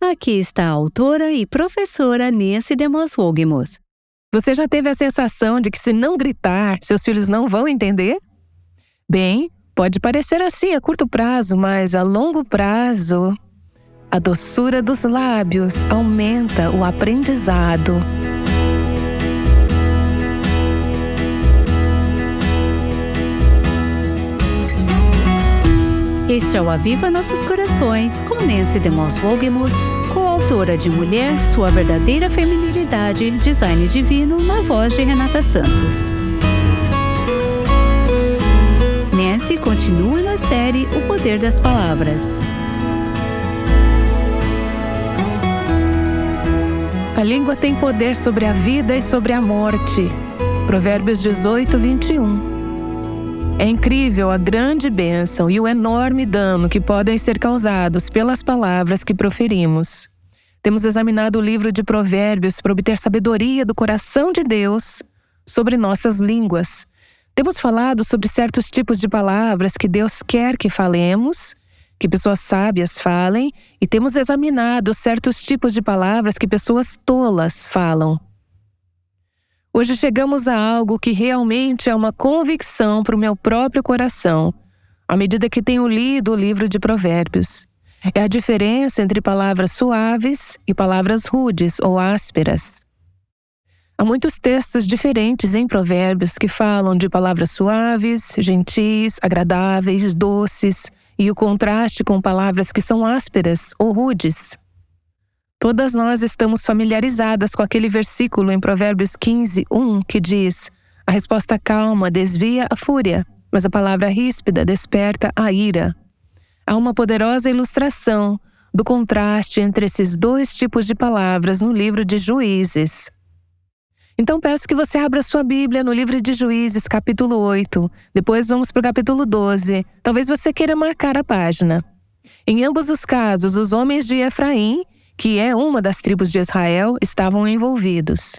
Aqui está a autora e professora Nancy DeMoss Wogemuth. Você já teve a sensação de que se não gritar, seus filhos não vão entender? Bem, pode parecer assim a curto prazo, mas a longo prazo, a doçura dos lábios aumenta o aprendizado. Este é o Aviva Nossos Corações, com Nancy DeMoss Wogemuth, coautora de Mulher, Sua Verdadeira Feminilidade, Design Divino, na voz de Renata Santos. Nancy continua na série O Poder das Palavras. A língua tem poder sobre a vida e sobre a morte. Provérbios 18, 21. É incrível a grande bênção e o enorme dano que podem ser causados pelas palavras que proferimos. Temos examinado o livro de Provérbios para obter sabedoria do coração de Deus sobre nossas línguas. Temos falado sobre certos tipos de palavras que Deus quer que falemos, que pessoas sábias falem, e temos examinado certos tipos de palavras que pessoas tolas falam. Hoje chegamos a algo que realmente é uma convicção para o meu próprio coração, à medida que tenho lido o livro de Provérbios. É a diferença entre palavras suaves e palavras rudes ou ásperas. Há muitos textos diferentes em Provérbios que falam de palavras suaves, gentis, agradáveis, doces, e o contraste com palavras que são ásperas ou rudes. Todas nós estamos familiarizadas com aquele versículo em Provérbios 15, 1, que diz: A resposta calma desvia a fúria, mas a palavra ríspida desperta a ira. Há uma poderosa ilustração do contraste entre esses dois tipos de palavras no livro de Juízes. Então peço que você abra sua Bíblia no livro de Juízes, capítulo 8. Depois vamos para o capítulo 12. Talvez você queira marcar a página. Em ambos os casos, os homens de Efraim que é uma das tribos de Israel, estavam envolvidos.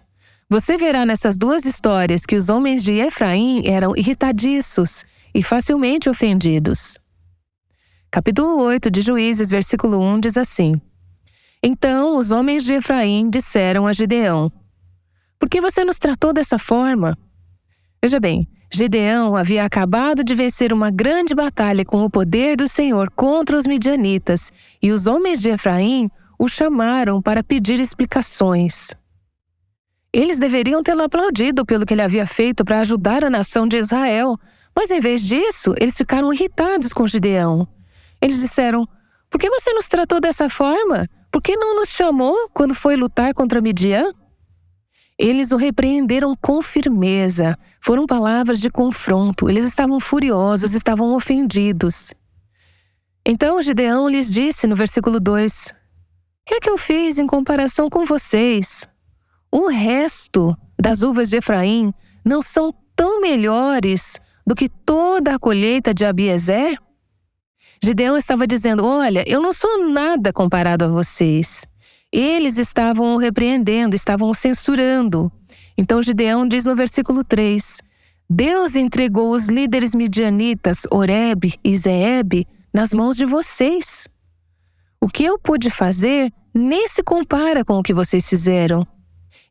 Você verá nessas duas histórias que os homens de Efraim eram irritadiços e facilmente ofendidos. Capítulo 8 de Juízes, versículo 1 diz assim: Então os homens de Efraim disseram a Gideão: Por que você nos tratou dessa forma? Veja bem, Gideão havia acabado de vencer uma grande batalha com o poder do Senhor contra os midianitas, e os homens de Efraim o chamaram para pedir explicações. Eles deveriam tê-lo aplaudido pelo que ele havia feito para ajudar a nação de Israel, mas em vez disso, eles ficaram irritados com Gideão. Eles disseram: Por que você nos tratou dessa forma? Por que não nos chamou quando foi lutar contra Midian? Eles o repreenderam com firmeza. Foram palavras de confronto. Eles estavam furiosos, estavam ofendidos. Então Gideão lhes disse no versículo 2: que é que eu fiz em comparação com vocês? O resto das uvas de Efraim não são tão melhores do que toda a colheita de Abiezer? Gideão estava dizendo: Olha, eu não sou nada comparado a vocês. Eles estavam o repreendendo, estavam o censurando. Então Gideão diz no versículo 3: Deus entregou os líderes midianitas, Oreb e Zeeb, nas mãos de vocês. O que eu pude fazer nem se compara com o que vocês fizeram.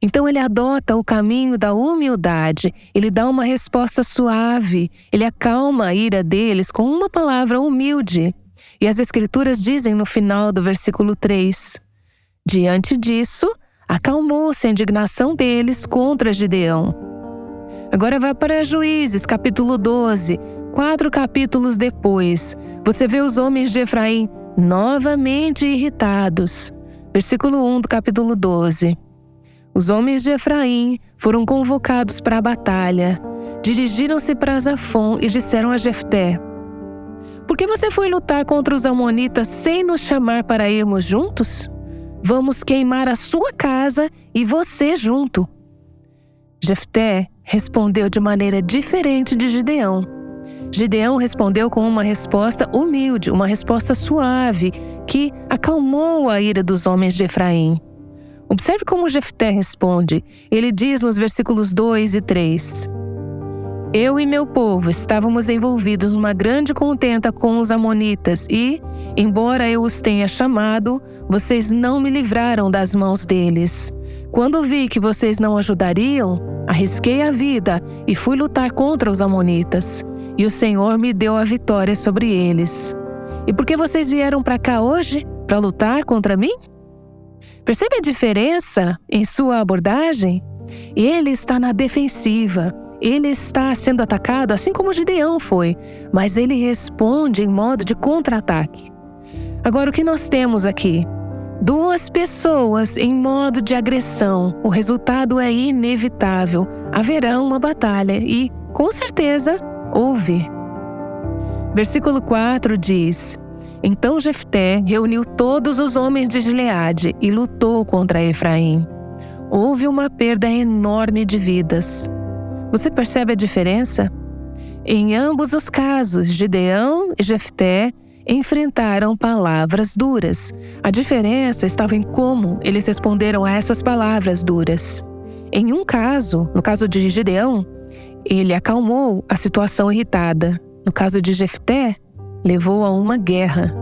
Então ele adota o caminho da humildade, ele dá uma resposta suave, ele acalma a ira deles com uma palavra humilde. E as Escrituras dizem no final do versículo 3: Diante disso, acalmou-se a indignação deles contra Gideão. Agora vá para Juízes, capítulo 12, quatro capítulos depois. Você vê os homens de Efraim novamente irritados. Versículo 1 do capítulo 12. Os homens de Efraim foram convocados para a batalha. Dirigiram-se para Zafon e disseram a Jefté: Por que você foi lutar contra os amonitas sem nos chamar para irmos juntos? Vamos queimar a sua casa e você junto. Jefté respondeu de maneira diferente de Gideão. Gideão respondeu com uma resposta humilde, uma resposta suave, que acalmou a ira dos homens de Efraim. Observe como Jefté responde. Ele diz nos versículos 2 e 3: Eu e meu povo estávamos envolvidos numa grande contenta com os Amonitas e, embora eu os tenha chamado, vocês não me livraram das mãos deles. Quando vi que vocês não ajudariam, arrisquei a vida e fui lutar contra os Amonitas. E o Senhor me deu a vitória sobre eles. E por que vocês vieram para cá hoje? Para lutar contra mim? Percebe a diferença em sua abordagem? Ele está na defensiva. Ele está sendo atacado assim como Gideão foi, mas ele responde em modo de contra-ataque. Agora, o que nós temos aqui? Duas pessoas em modo de agressão. O resultado é inevitável. Haverá uma batalha e, com certeza, houve. Versículo 4 diz: Então Jefté reuniu todos os homens de Gileade e lutou contra Efraim. Houve uma perda enorme de vidas. Você percebe a diferença? Em ambos os casos, Gideão e Jefté enfrentaram palavras duras. A diferença estava em como eles responderam a essas palavras duras. Em um caso, no caso de Gideão, ele acalmou a situação irritada. No caso de Jefté, levou a uma guerra.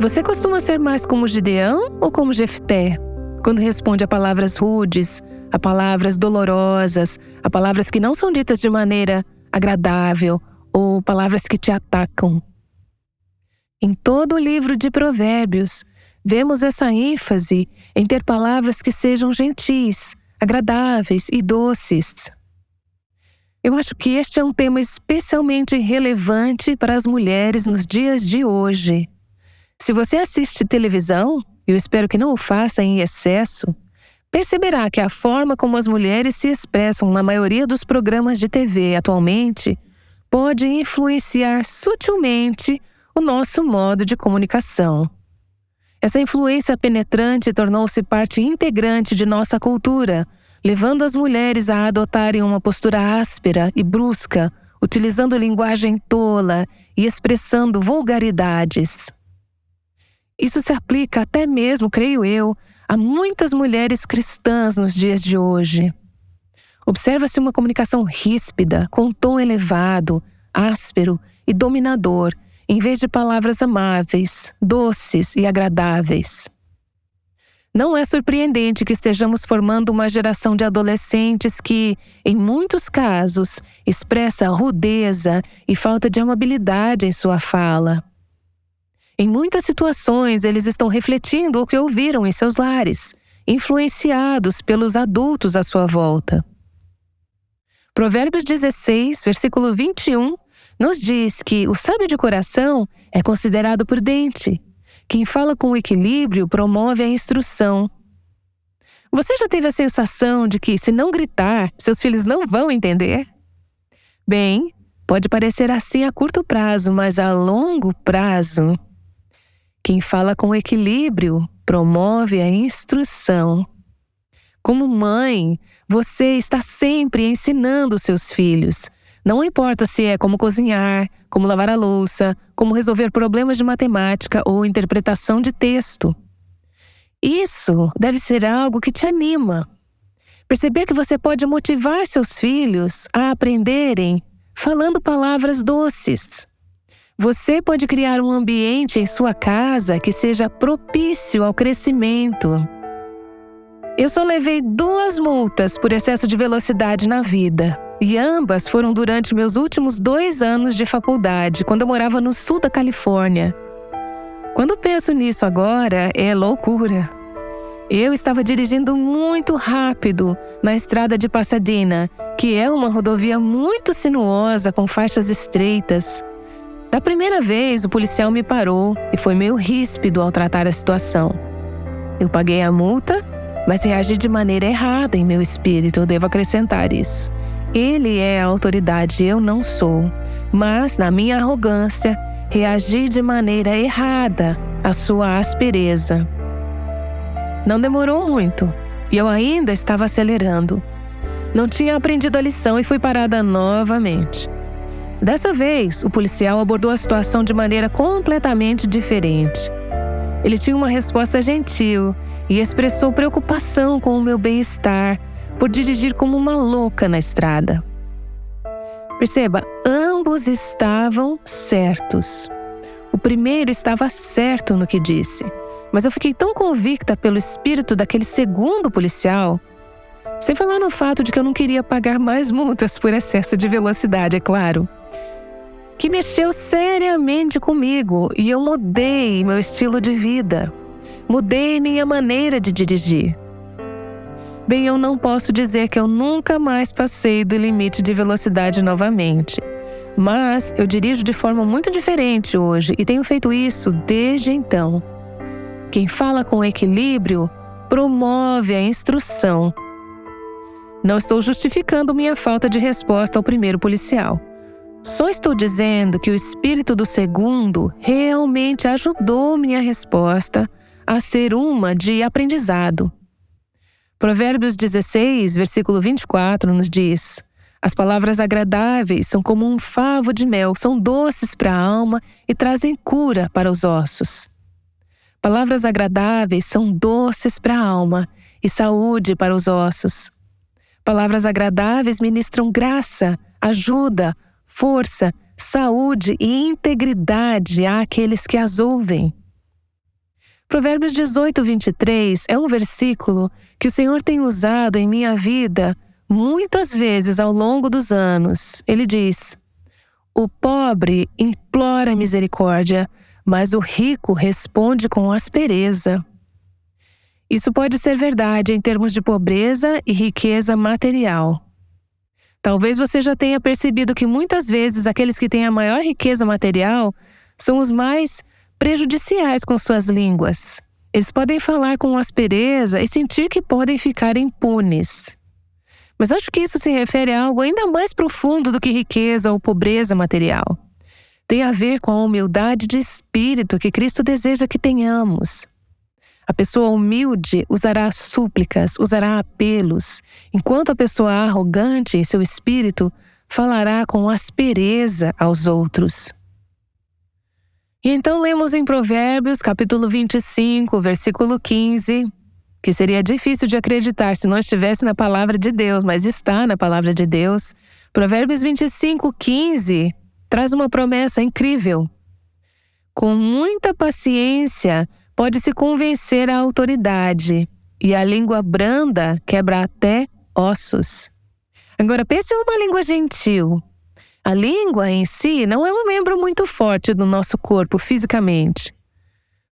Você costuma ser mais como Gideão ou como Jefté? Quando responde a palavras rudes, a palavras dolorosas, a palavras que não são ditas de maneira agradável ou palavras que te atacam. Em todo o livro de Provérbios, vemos essa ênfase em ter palavras que sejam gentis, agradáveis e doces. Eu acho que este é um tema especialmente relevante para as mulheres nos dias de hoje. Se você assiste televisão, eu espero que não o faça em excesso, perceberá que a forma como as mulheres se expressam na maioria dos programas de TV atualmente pode influenciar sutilmente o nosso modo de comunicação. Essa influência penetrante tornou-se parte integrante de nossa cultura, levando as mulheres a adotarem uma postura áspera e brusca, utilizando linguagem tola e expressando vulgaridades. Isso se aplica até mesmo, creio eu, a muitas mulheres cristãs nos dias de hoje. Observa-se uma comunicação ríspida, com tom elevado, áspero e dominador, em vez de palavras amáveis, doces e agradáveis. Não é surpreendente que estejamos formando uma geração de adolescentes que, em muitos casos, expressa rudeza e falta de amabilidade em sua fala. Em muitas situações, eles estão refletindo o que ouviram em seus lares, influenciados pelos adultos à sua volta. Provérbios 16, versículo 21, nos diz que o sábio de coração é considerado prudente. Quem fala com equilíbrio promove a instrução. Você já teve a sensação de que, se não gritar, seus filhos não vão entender? Bem, pode parecer assim a curto prazo, mas a longo prazo, quem fala com equilíbrio promove a instrução. Como mãe, você está sempre ensinando seus filhos. Não importa se é como cozinhar, como lavar a louça, como resolver problemas de matemática ou interpretação de texto. Isso deve ser algo que te anima. Perceber que você pode motivar seus filhos a aprenderem falando palavras doces. Você pode criar um ambiente em sua casa que seja propício ao crescimento. Eu só levei duas multas por excesso de velocidade na vida. E ambas foram durante meus últimos dois anos de faculdade, quando eu morava no sul da Califórnia. Quando penso nisso agora, é loucura. Eu estava dirigindo muito rápido na estrada de Pasadena, que é uma rodovia muito sinuosa com faixas estreitas. Da primeira vez, o policial me parou e foi meio ríspido ao tratar a situação. Eu paguei a multa, mas reagi de maneira errada em meu espírito, eu devo acrescentar isso. Ele é a autoridade, eu não sou. Mas, na minha arrogância, reagi de maneira errada à sua aspereza. Não demorou muito e eu ainda estava acelerando. Não tinha aprendido a lição e fui parada novamente. Dessa vez, o policial abordou a situação de maneira completamente diferente. Ele tinha uma resposta gentil e expressou preocupação com o meu bem-estar por dirigir como uma louca na estrada. Perceba, ambos estavam certos. O primeiro estava certo no que disse, mas eu fiquei tão convicta pelo espírito daquele segundo policial, sem falar no fato de que eu não queria pagar mais multas por excesso de velocidade, é claro, que mexeu seriamente comigo e eu mudei meu estilo de vida, mudei minha maneira de dirigir. Bem, eu não posso dizer que eu nunca mais passei do limite de velocidade novamente. Mas eu dirijo de forma muito diferente hoje e tenho feito isso desde então. Quem fala com equilíbrio promove a instrução. Não estou justificando minha falta de resposta ao primeiro policial. Só estou dizendo que o espírito do segundo realmente ajudou minha resposta a ser uma de aprendizado. Provérbios 16, versículo 24 nos diz: As palavras agradáveis são como um favo de mel, são doces para a alma e trazem cura para os ossos. Palavras agradáveis são doces para a alma e saúde para os ossos. Palavras agradáveis ministram graça, ajuda, força, saúde e integridade àqueles que as ouvem. Provérbios 18, 23 é um versículo que o Senhor tem usado em minha vida muitas vezes ao longo dos anos. Ele diz: O pobre implora misericórdia, mas o rico responde com aspereza. Isso pode ser verdade em termos de pobreza e riqueza material. Talvez você já tenha percebido que muitas vezes aqueles que têm a maior riqueza material são os mais prejudiciais com suas línguas. Eles podem falar com aspereza e sentir que podem ficar impunes. Mas acho que isso se refere a algo ainda mais profundo do que riqueza ou pobreza material. Tem a ver com a humildade de espírito que Cristo deseja que tenhamos. A pessoa humilde usará súplicas, usará apelos, enquanto a pessoa arrogante em seu espírito falará com aspereza aos outros. E então lemos em Provérbios, capítulo 25, versículo 15, que seria difícil de acreditar se não estivesse na palavra de Deus, mas está na palavra de Deus. Provérbios 25, 15 traz uma promessa incrível. Com muita paciência, pode-se convencer a autoridade, e a língua branda quebra até ossos. Agora, pense em uma língua gentil, a língua em si não é um membro muito forte do nosso corpo fisicamente.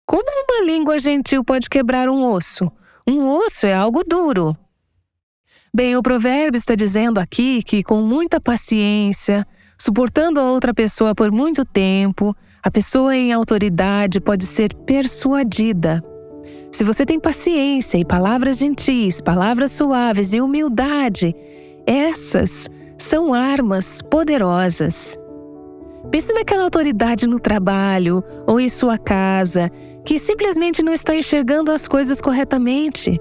Como uma língua gentil pode quebrar um osso? Um osso é algo duro. Bem, o provérbio está dizendo aqui que, com muita paciência, suportando a outra pessoa por muito tempo, a pessoa em autoridade pode ser persuadida. Se você tem paciência e palavras gentis, palavras suaves e humildade, essas são armas poderosas. Pense naquela autoridade no trabalho ou em sua casa que simplesmente não está enxergando as coisas corretamente.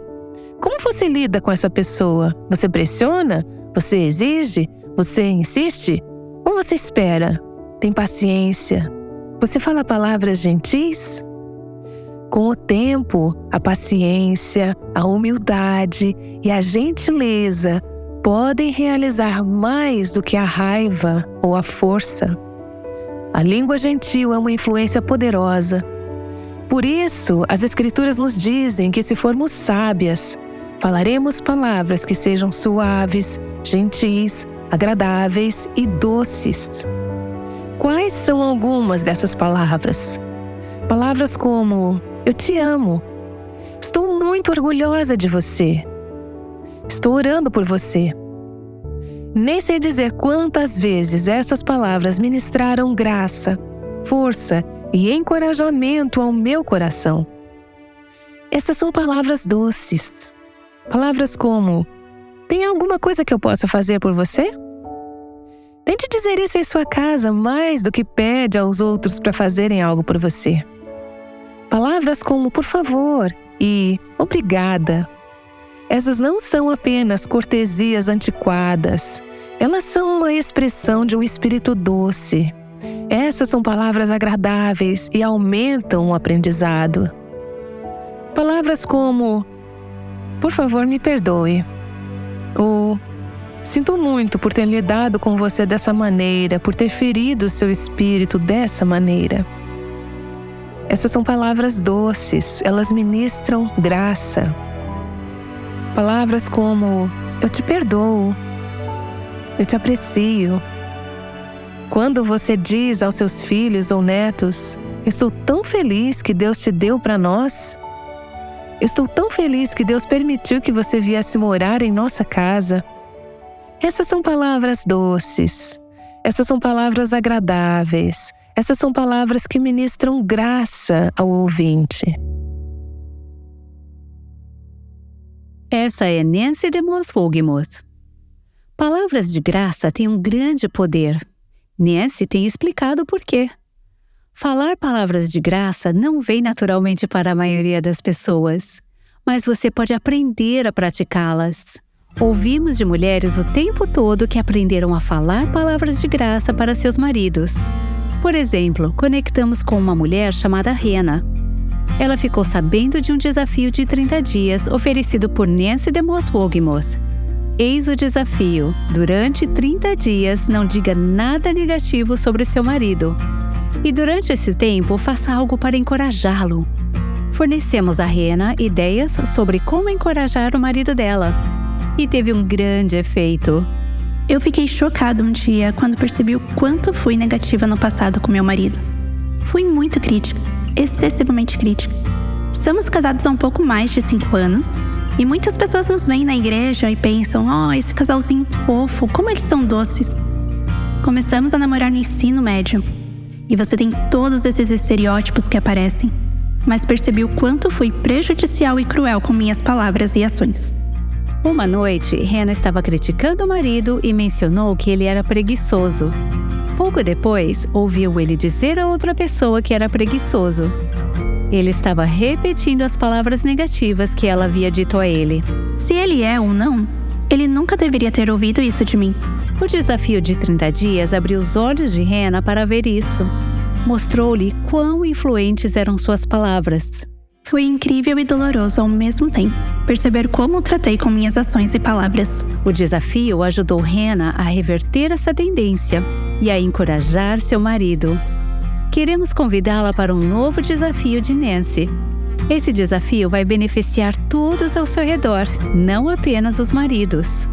Como você lida com essa pessoa? Você pressiona? Você exige? Você insiste? Ou você espera? Tem paciência? Você fala palavras gentis? Com o tempo, a paciência, a humildade e a gentileza podem realizar mais do que a raiva ou a força. A língua gentil é uma influência poderosa. Por isso, as Escrituras nos dizem que, se formos sábias, falaremos palavras que sejam suaves, gentis, agradáveis e doces. Quais são algumas dessas palavras? Palavras como: Eu te amo. Estou muito orgulhosa de você. Estou orando por você. Nem sei dizer quantas vezes essas palavras ministraram graça, força e encorajamento ao meu coração. Essas são palavras doces. Palavras como: Tem alguma coisa que eu possa fazer por você? Tente dizer isso em sua casa mais do que pede aos outros para fazerem algo por você. Palavras como por favor e obrigada essas não são apenas cortesias antiquadas, elas são uma expressão de um espírito doce. Essas são palavras agradáveis e aumentam o aprendizado. Palavras como: Por favor, me perdoe. Ou Sinto muito por ter lidado com você dessa maneira, por ter ferido seu espírito dessa maneira. Essas são palavras doces, elas ministram graça. Palavras como: Eu te perdoo, eu te aprecio. Quando você diz aos seus filhos ou netos: Eu estou tão feliz que Deus te deu para nós. Eu estou tão feliz que Deus permitiu que você viesse morar em nossa casa. Essas são palavras doces, essas são palavras agradáveis, essas são palavras que ministram graça ao ouvinte. Essa é Nancy de Wogemuth. Palavras de graça têm um grande poder. Nancy tem explicado por quê. Falar palavras de graça não vem naturalmente para a maioria das pessoas, mas você pode aprender a praticá-las. Ouvimos de mulheres o tempo todo que aprenderam a falar palavras de graça para seus maridos. Por exemplo, conectamos com uma mulher chamada Rena. Ela ficou sabendo de um desafio de 30 dias oferecido por Nancy DeMoss Wogmoth. Eis o desafio: durante 30 dias, não diga nada negativo sobre seu marido. E durante esse tempo, faça algo para encorajá-lo. Fornecemos a Rena ideias sobre como encorajar o marido dela e teve um grande efeito. Eu fiquei chocada um dia quando percebi o quanto fui negativa no passado com meu marido. Fui muito crítica, excessivamente crítica. Estamos casados há um pouco mais de cinco anos e muitas pessoas nos veem na igreja e pensam: oh, esse casalzinho fofo, como eles são doces. Começamos a namorar no ensino médio e você tem todos esses estereótipos que aparecem, mas percebi o quanto fui prejudicial e cruel com minhas palavras e ações. Uma noite, Rena estava criticando o marido e mencionou que ele era preguiçoso. Pouco depois, ouviu ele dizer a outra pessoa que era preguiçoso. Ele estava repetindo as palavras negativas que ela havia dito a ele. Se ele é ou não, ele nunca deveria ter ouvido isso de mim. O desafio de 30 dias abriu os olhos de Rena para ver isso. Mostrou-lhe quão influentes eram suas palavras. Foi incrível e doloroso ao mesmo tempo perceber como tratei com minhas ações e palavras. O desafio ajudou Rena a reverter essa tendência e a encorajar seu marido. Queremos convidá-la para um novo desafio de Nancy. Esse desafio vai beneficiar todos ao seu redor, não apenas os maridos.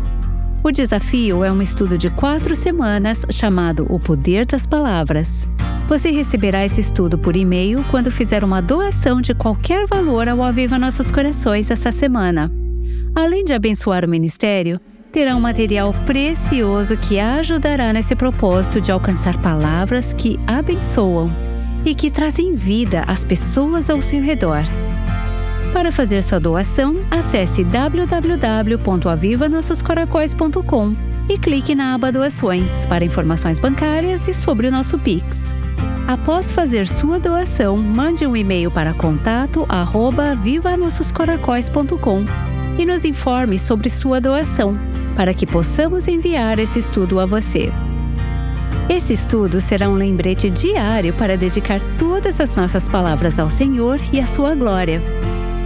O desafio é um estudo de quatro semanas chamado O Poder das Palavras. Você receberá esse estudo por e-mail quando fizer uma doação de qualquer valor ao Aviva Nossos Corações essa semana. Além de abençoar o ministério, terá um material precioso que ajudará nesse propósito de alcançar palavras que abençoam e que trazem vida às pessoas ao seu redor. Para fazer sua doação, acesse www.avivanossoscoracóis.com e clique na aba Doações para informações bancárias e sobre o nosso Pix. Após fazer sua doação, mande um e-mail para contato@vivanossoscoracóis.com e nos informe sobre sua doação, para que possamos enviar esse estudo a você. Esse estudo será um lembrete diário para dedicar todas as nossas palavras ao Senhor e à sua glória.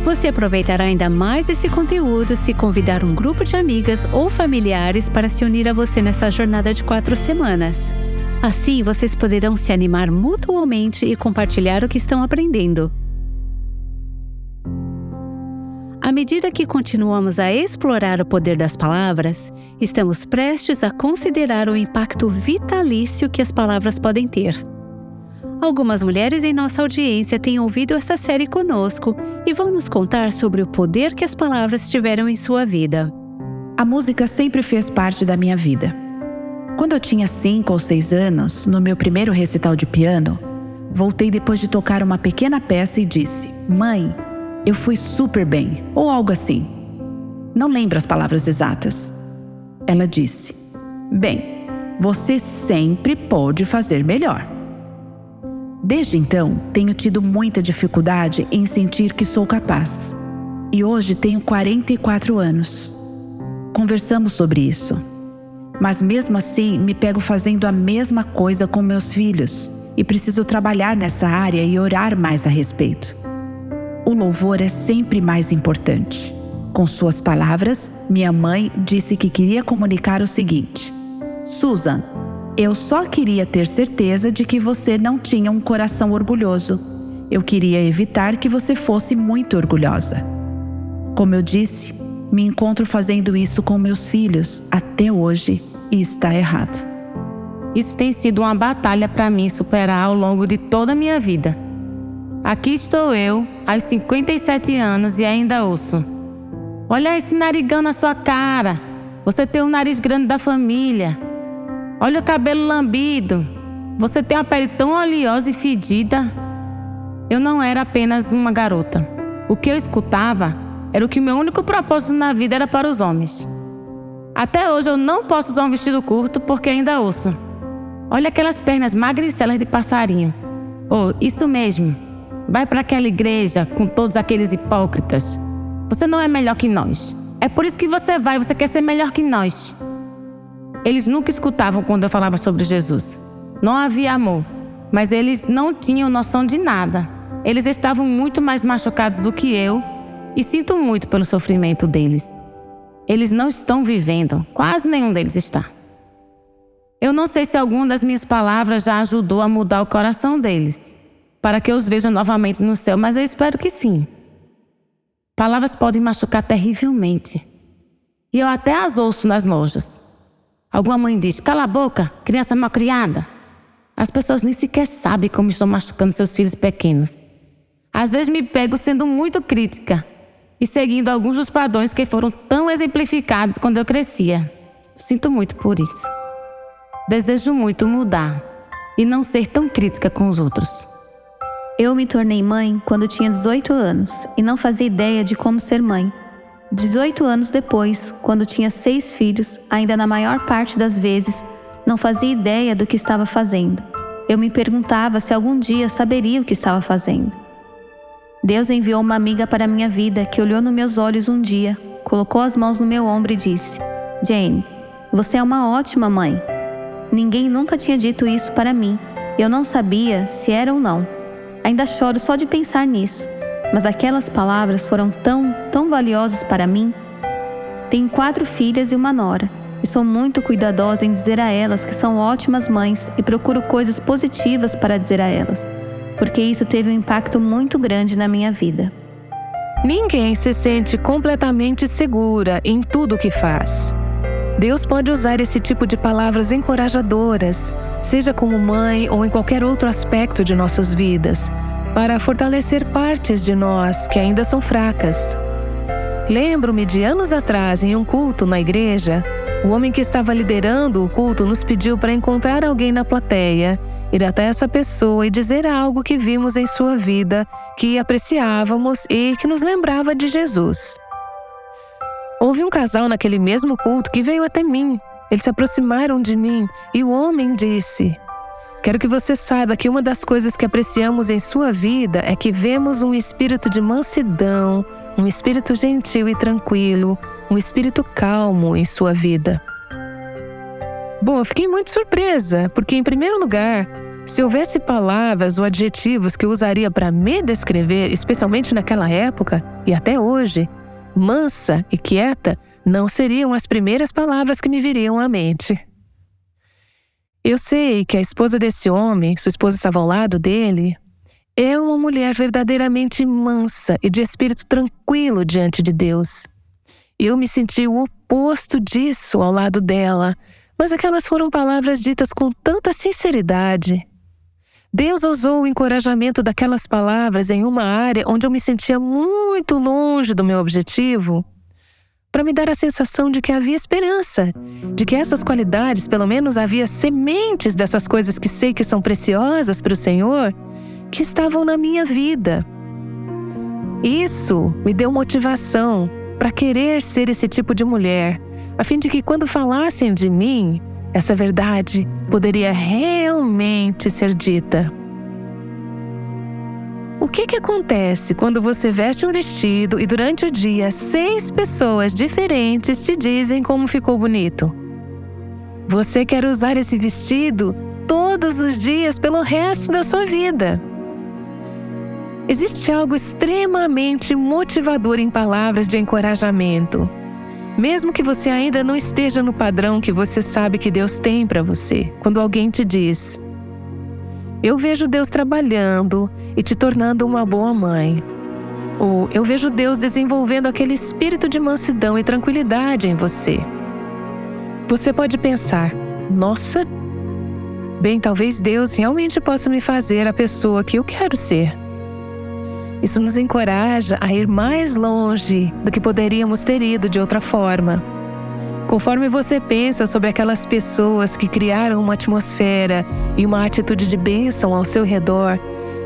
Você aproveitará ainda mais esse conteúdo se convidar um grupo de amigas ou familiares para se unir a você nessa jornada de quatro semanas. Assim, vocês poderão se animar mutuamente e compartilhar o que estão aprendendo. À medida que continuamos a explorar o poder das palavras, estamos prestes a considerar o impacto vitalício que as palavras podem ter. Algumas mulheres em nossa audiência têm ouvido essa série conosco e vão nos contar sobre o poder que as palavras tiveram em sua vida. A música sempre fez parte da minha vida. Quando eu tinha cinco ou seis anos, no meu primeiro recital de piano, voltei depois de tocar uma pequena peça e disse: Mãe, eu fui super bem, ou algo assim. Não lembro as palavras exatas. Ela disse: Bem, você sempre pode fazer melhor. Desde então, tenho tido muita dificuldade em sentir que sou capaz. E hoje tenho 44 anos. Conversamos sobre isso. Mas mesmo assim, me pego fazendo a mesma coisa com meus filhos e preciso trabalhar nessa área e orar mais a respeito. O louvor é sempre mais importante. Com suas palavras, minha mãe disse que queria comunicar o seguinte: Susan, eu só queria ter certeza de que você não tinha um coração orgulhoso. Eu queria evitar que você fosse muito orgulhosa. Como eu disse, me encontro fazendo isso com meus filhos até hoje e está errado. Isso tem sido uma batalha para mim superar ao longo de toda a minha vida. Aqui estou eu, aos 57 anos e ainda ouço. Olha esse narigão na sua cara. Você tem o nariz grande da família. Olha o cabelo lambido. Você tem a pele tão oleosa e fedida. Eu não era apenas uma garota. O que eu escutava era o que meu único propósito na vida era para os homens. Até hoje eu não posso usar um vestido curto porque ainda ouço. Olha aquelas pernas magricelas de passarinho. Oh, isso mesmo. Vai para aquela igreja com todos aqueles hipócritas. Você não é melhor que nós. É por isso que você vai, você quer ser melhor que nós. Eles nunca escutavam quando eu falava sobre Jesus. Não havia amor, mas eles não tinham noção de nada. Eles estavam muito mais machucados do que eu e sinto muito pelo sofrimento deles. Eles não estão vivendo, quase nenhum deles está. Eu não sei se alguma das minhas palavras já ajudou a mudar o coração deles para que eu os veja novamente no céu, mas eu espero que sim. Palavras podem machucar terrivelmente. E eu até as ouço nas lojas. Alguma mãe diz: cala a boca, criança mal criada. As pessoas nem sequer sabem como estão machucando seus filhos pequenos. Às vezes me pego sendo muito crítica e seguindo alguns dos padrões que foram tão exemplificados quando eu crescia. Sinto muito por isso. Desejo muito mudar e não ser tão crítica com os outros. Eu me tornei mãe quando tinha 18 anos e não fazia ideia de como ser mãe. 18 anos depois, quando tinha seis filhos, ainda na maior parte das vezes, não fazia ideia do que estava fazendo. Eu me perguntava se algum dia saberia o que estava fazendo. Deus enviou uma amiga para minha vida que olhou nos meus olhos um dia, colocou as mãos no meu ombro e disse: Jane, você é uma ótima mãe. Ninguém nunca tinha dito isso para mim. Eu não sabia se era ou não. Ainda choro só de pensar nisso, mas aquelas palavras foram tão, tão valiosas para mim. Tenho quatro filhas e uma nora, e sou muito cuidadosa em dizer a elas que são ótimas mães e procuro coisas positivas para dizer a elas, porque isso teve um impacto muito grande na minha vida. Ninguém se sente completamente segura em tudo o que faz. Deus pode usar esse tipo de palavras encorajadoras seja como mãe ou em qualquer outro aspecto de nossas vidas, para fortalecer partes de nós que ainda são fracas. Lembro-me de anos atrás, em um culto na igreja, o homem que estava liderando o culto nos pediu para encontrar alguém na plateia, ir até essa pessoa e dizer algo que vimos em sua vida, que apreciávamos e que nos lembrava de Jesus. Houve um casal naquele mesmo culto que veio até mim eles se aproximaram de mim e o homem disse: Quero que você saiba que uma das coisas que apreciamos em sua vida é que vemos um espírito de mansidão, um espírito gentil e tranquilo, um espírito calmo em sua vida. Bom, eu fiquei muito surpresa, porque, em primeiro lugar, se houvesse palavras ou adjetivos que eu usaria para me descrever, especialmente naquela época e até hoje, mansa e quieta não seriam as primeiras palavras que me viriam à mente. Eu sei que a esposa desse homem, sua esposa estava ao lado dele, é uma mulher verdadeiramente mansa e de espírito tranquilo diante de Deus. Eu me senti o oposto disso ao lado dela, mas aquelas foram palavras ditas com tanta sinceridade. Deus usou o encorajamento daquelas palavras em uma área onde eu me sentia muito longe do meu objetivo para me dar a sensação de que havia esperança, de que essas qualidades, pelo menos havia sementes dessas coisas que sei que são preciosas para o Senhor, que estavam na minha vida. Isso me deu motivação para querer ser esse tipo de mulher, a fim de que quando falassem de mim, essa verdade poderia realmente ser dita. O que, que acontece quando você veste um vestido e durante o dia seis pessoas diferentes te dizem como ficou bonito? Você quer usar esse vestido todos os dias pelo resto da sua vida. Existe algo extremamente motivador em palavras de encorajamento. Mesmo que você ainda não esteja no padrão que você sabe que Deus tem para você, quando alguém te diz: Eu vejo Deus trabalhando e te tornando uma boa mãe. Ou eu vejo Deus desenvolvendo aquele espírito de mansidão e tranquilidade em você. Você pode pensar: Nossa, bem, talvez Deus realmente possa me fazer a pessoa que eu quero ser. Isso nos encoraja a ir mais longe do que poderíamos ter ido de outra forma. Conforme você pensa sobre aquelas pessoas que criaram uma atmosfera e uma atitude de bênção ao seu redor,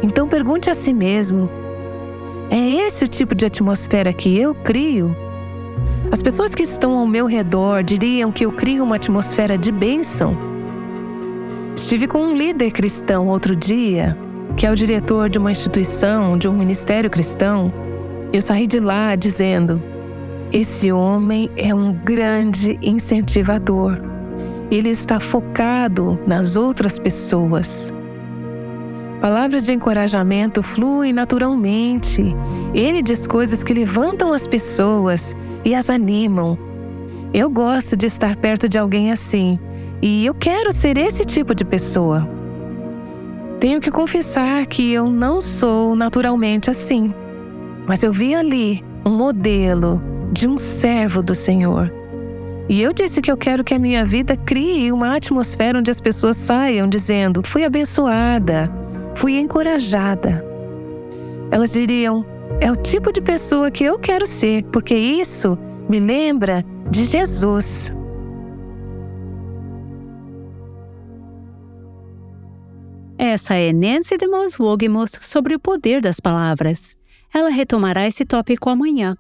então pergunte a si mesmo: é esse o tipo de atmosfera que eu crio? As pessoas que estão ao meu redor diriam que eu crio uma atmosfera de bênção? Estive com um líder cristão outro dia que é o diretor de uma instituição, de um ministério cristão, eu saí de lá dizendo: esse homem é um grande incentivador. Ele está focado nas outras pessoas. Palavras de encorajamento fluem naturalmente. Ele diz coisas que levantam as pessoas e as animam. Eu gosto de estar perto de alguém assim e eu quero ser esse tipo de pessoa. Tenho que confessar que eu não sou naturalmente assim, mas eu vi ali um modelo de um servo do Senhor. E eu disse que eu quero que a minha vida crie uma atmosfera onde as pessoas saiam dizendo: fui abençoada, fui encorajada. Elas diriam: é o tipo de pessoa que eu quero ser, porque isso me lembra de Jesus. Essa é Nancy DeMoss Wogmuth sobre o poder das palavras. Ela retomará esse tópico amanhã.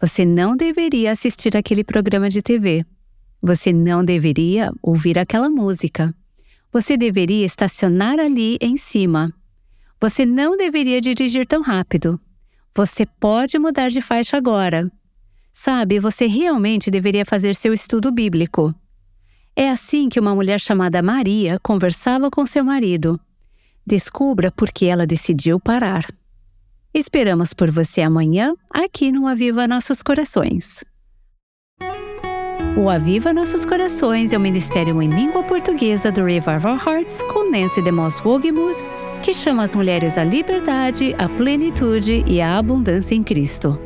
Você não deveria assistir aquele programa de TV. Você não deveria ouvir aquela música. Você deveria estacionar ali em cima. Você não deveria dirigir tão rápido. Você pode mudar de faixa agora. Sabe, você realmente deveria fazer seu estudo bíblico. É assim que uma mulher chamada Maria conversava com seu marido. Descubra por que ela decidiu parar. Esperamos por você amanhã aqui no Aviva Nossos Corações. O Aviva Nossos Corações é o ministério em língua portuguesa do Revival Hearts com Nancy DeMoss Wogemuth, que chama as mulheres à liberdade, à plenitude e à abundância em Cristo.